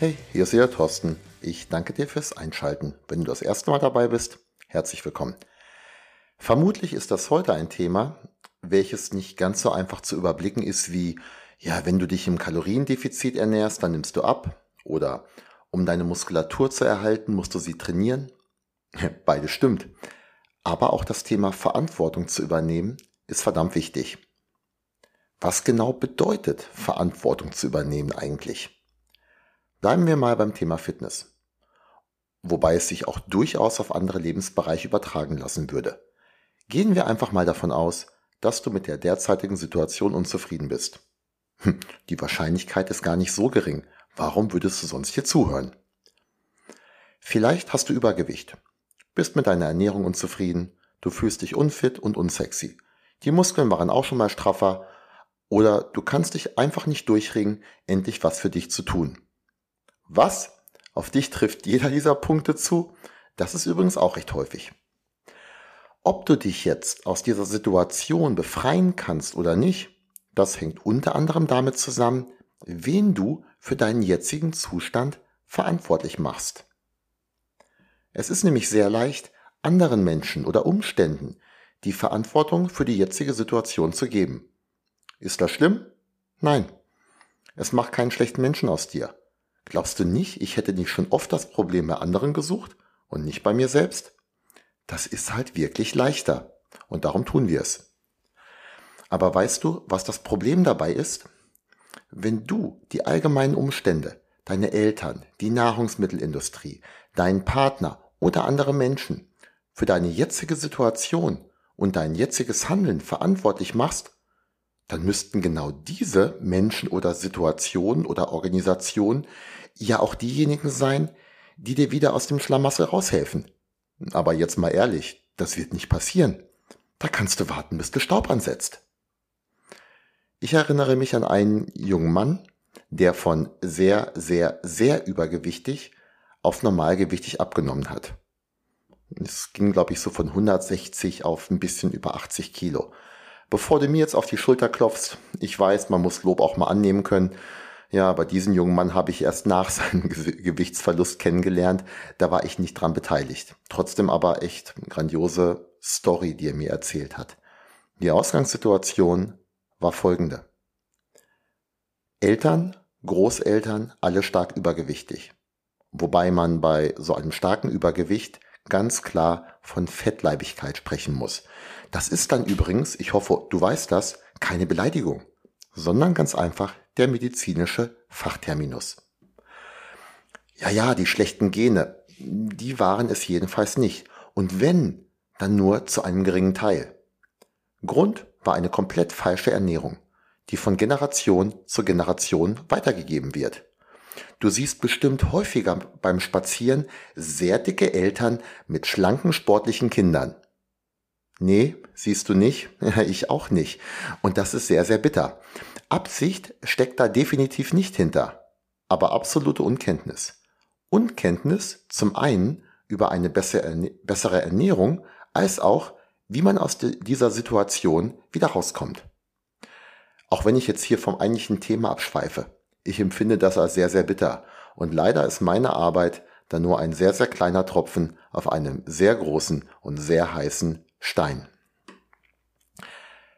Hey, hier ist wieder Thorsten. Ich danke dir fürs Einschalten. Wenn du das erste Mal dabei bist, herzlich willkommen. Vermutlich ist das heute ein Thema, welches nicht ganz so einfach zu überblicken ist wie, ja, wenn du dich im Kaloriendefizit ernährst, dann nimmst du ab. Oder um deine Muskulatur zu erhalten, musst du sie trainieren. Beides stimmt. Aber auch das Thema Verantwortung zu übernehmen ist verdammt wichtig. Was genau bedeutet Verantwortung zu übernehmen eigentlich? Bleiben wir mal beim Thema Fitness. Wobei es sich auch durchaus auf andere Lebensbereiche übertragen lassen würde. Gehen wir einfach mal davon aus, dass du mit der derzeitigen Situation unzufrieden bist. Hm, die Wahrscheinlichkeit ist gar nicht so gering. Warum würdest du sonst hier zuhören? Vielleicht hast du Übergewicht, bist mit deiner Ernährung unzufrieden, du fühlst dich unfit und unsexy. Die Muskeln waren auch schon mal straffer oder du kannst dich einfach nicht durchringen, endlich was für dich zu tun. Was? Auf dich trifft jeder dieser Punkte zu? Das ist übrigens auch recht häufig. Ob du dich jetzt aus dieser Situation befreien kannst oder nicht, das hängt unter anderem damit zusammen, wen du für deinen jetzigen Zustand verantwortlich machst. Es ist nämlich sehr leicht, anderen Menschen oder Umständen die Verantwortung für die jetzige Situation zu geben. Ist das schlimm? Nein. Es macht keinen schlechten Menschen aus dir. Glaubst du nicht, ich hätte nicht schon oft das Problem bei anderen gesucht und nicht bei mir selbst? Das ist halt wirklich leichter und darum tun wir es. Aber weißt du, was das Problem dabei ist? Wenn du die allgemeinen Umstände, deine Eltern, die Nahrungsmittelindustrie, deinen Partner oder andere Menschen für deine jetzige Situation und dein jetziges Handeln verantwortlich machst, dann müssten genau diese Menschen oder Situationen oder Organisationen ja auch diejenigen sein, die dir wieder aus dem Schlamassel raushelfen. Aber jetzt mal ehrlich, das wird nicht passieren. Da kannst du warten, bis du Staub ansetzt. Ich erinnere mich an einen jungen Mann, der von sehr, sehr, sehr übergewichtig auf normalgewichtig abgenommen hat. Es ging, glaube ich, so von 160 auf ein bisschen über 80 Kilo. Bevor du mir jetzt auf die Schulter klopfst, ich weiß, man muss Lob auch mal annehmen können. Ja, aber diesen jungen Mann habe ich erst nach seinem Gewichtsverlust kennengelernt. Da war ich nicht dran beteiligt. Trotzdem aber echt grandiose Story, die er mir erzählt hat. Die Ausgangssituation war folgende. Eltern, Großeltern, alle stark übergewichtig. Wobei man bei so einem starken Übergewicht ganz klar von Fettleibigkeit sprechen muss. Das ist dann übrigens, ich hoffe, du weißt das, keine Beleidigung, sondern ganz einfach der medizinische Fachterminus. Ja, ja, die schlechten Gene, die waren es jedenfalls nicht. Und wenn, dann nur zu einem geringen Teil. Grund war eine komplett falsche Ernährung, die von Generation zu Generation weitergegeben wird. Du siehst bestimmt häufiger beim Spazieren sehr dicke Eltern mit schlanken sportlichen Kindern. Nee, siehst du nicht? ich auch nicht. Und das ist sehr, sehr bitter. Absicht steckt da definitiv nicht hinter, aber absolute Unkenntnis. Unkenntnis zum einen über eine bessere Ernährung, als auch, wie man aus dieser Situation wieder rauskommt. Auch wenn ich jetzt hier vom eigentlichen Thema abschweife. Ich empfinde das als sehr, sehr bitter. Und leider ist meine Arbeit dann nur ein sehr, sehr kleiner Tropfen auf einem sehr großen und sehr heißen Stein.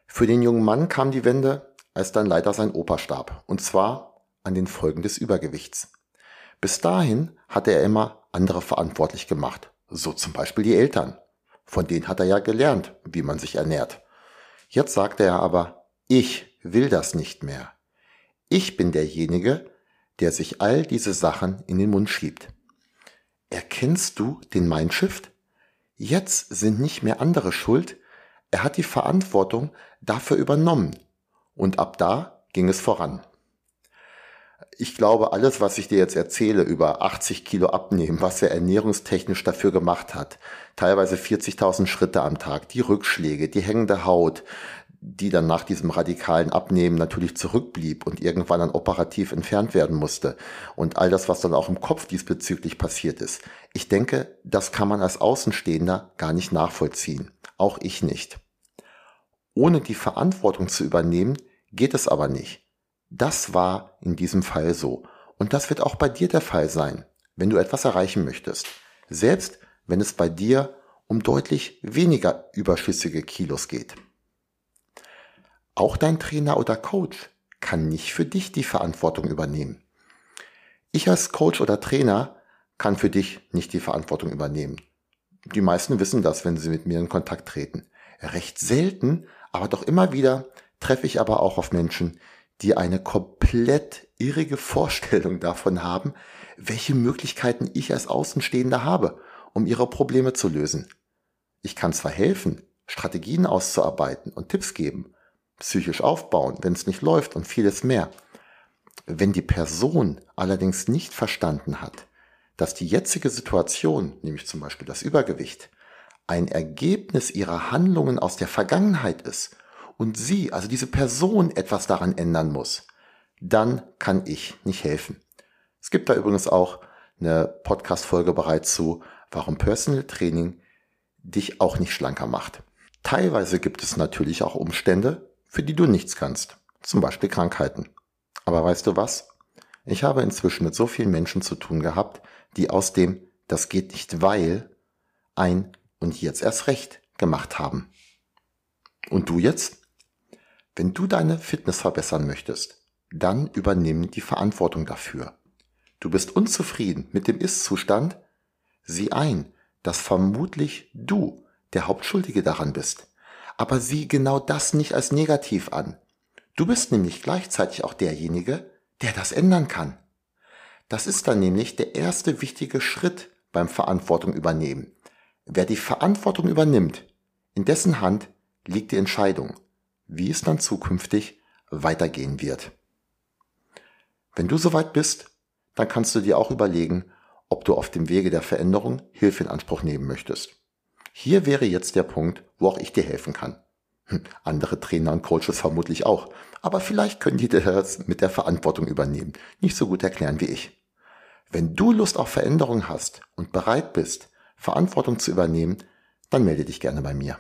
Für den jungen Mann kam die Wende, als dann leider sein Opa starb. Und zwar an den Folgen des Übergewichts. Bis dahin hatte er immer andere verantwortlich gemacht. So zum Beispiel die Eltern. Von denen hat er ja gelernt, wie man sich ernährt. Jetzt sagte er aber, ich will das nicht mehr. Ich bin derjenige, der sich all diese Sachen in den Mund schiebt. Erkennst du den Mindshift? Jetzt sind nicht mehr andere schuld, er hat die Verantwortung dafür übernommen und ab da ging es voran. ich glaube, alles, was ich dir jetzt erzähle über 80 Kilo abnehmen, was er ernährungstechnisch dafür gemacht hat, teilweise 40.000 Schritte am Tag, die Rückschläge, die hängende Haut, die dann nach diesem radikalen Abnehmen natürlich zurückblieb und irgendwann dann operativ entfernt werden musste und all das, was dann auch im Kopf diesbezüglich passiert ist. Ich denke, das kann man als Außenstehender gar nicht nachvollziehen. Auch ich nicht. Ohne die Verantwortung zu übernehmen, geht es aber nicht. Das war in diesem Fall so. Und das wird auch bei dir der Fall sein, wenn du etwas erreichen möchtest. Selbst wenn es bei dir um deutlich weniger überschüssige Kilos geht. Auch dein Trainer oder Coach kann nicht für dich die Verantwortung übernehmen. Ich als Coach oder Trainer kann für dich nicht die Verantwortung übernehmen. Die meisten wissen das, wenn sie mit mir in Kontakt treten. Recht selten, aber doch immer wieder treffe ich aber auch auf Menschen, die eine komplett irrige Vorstellung davon haben, welche Möglichkeiten ich als Außenstehender habe, um ihre Probleme zu lösen. Ich kann zwar helfen, Strategien auszuarbeiten und Tipps geben, psychisch aufbauen, wenn es nicht läuft und vieles mehr. Wenn die Person allerdings nicht verstanden hat, dass die jetzige Situation, nämlich zum Beispiel das Übergewicht, ein Ergebnis ihrer Handlungen aus der Vergangenheit ist und sie, also diese Person, etwas daran ändern muss, dann kann ich nicht helfen. Es gibt da übrigens auch eine Podcast-Folge bereits zu, warum Personal Training dich auch nicht schlanker macht. Teilweise gibt es natürlich auch Umstände, für die du nichts kannst, zum Beispiel Krankheiten. Aber weißt du was? Ich habe inzwischen mit so vielen Menschen zu tun gehabt, die aus dem Das geht nicht weil ein und jetzt erst recht gemacht haben. Und du jetzt? Wenn du deine Fitness verbessern möchtest, dann übernimm die Verantwortung dafür. Du bist unzufrieden mit dem Ist-Zustand? Sieh ein, dass vermutlich du der Hauptschuldige daran bist aber sieh genau das nicht als negativ an. Du bist nämlich gleichzeitig auch derjenige, der das ändern kann. Das ist dann nämlich der erste wichtige Schritt beim Verantwortung übernehmen. Wer die Verantwortung übernimmt, in dessen Hand liegt die Entscheidung, wie es dann zukünftig weitergehen wird. Wenn du soweit bist, dann kannst du dir auch überlegen, ob du auf dem Wege der Veränderung Hilfe in Anspruch nehmen möchtest. Hier wäre jetzt der Punkt, wo auch ich dir helfen kann. Hm, andere Trainer und Coaches vermutlich auch. Aber vielleicht können die das mit der Verantwortung übernehmen. Nicht so gut erklären wie ich. Wenn du Lust auf Veränderung hast und bereit bist, Verantwortung zu übernehmen, dann melde dich gerne bei mir.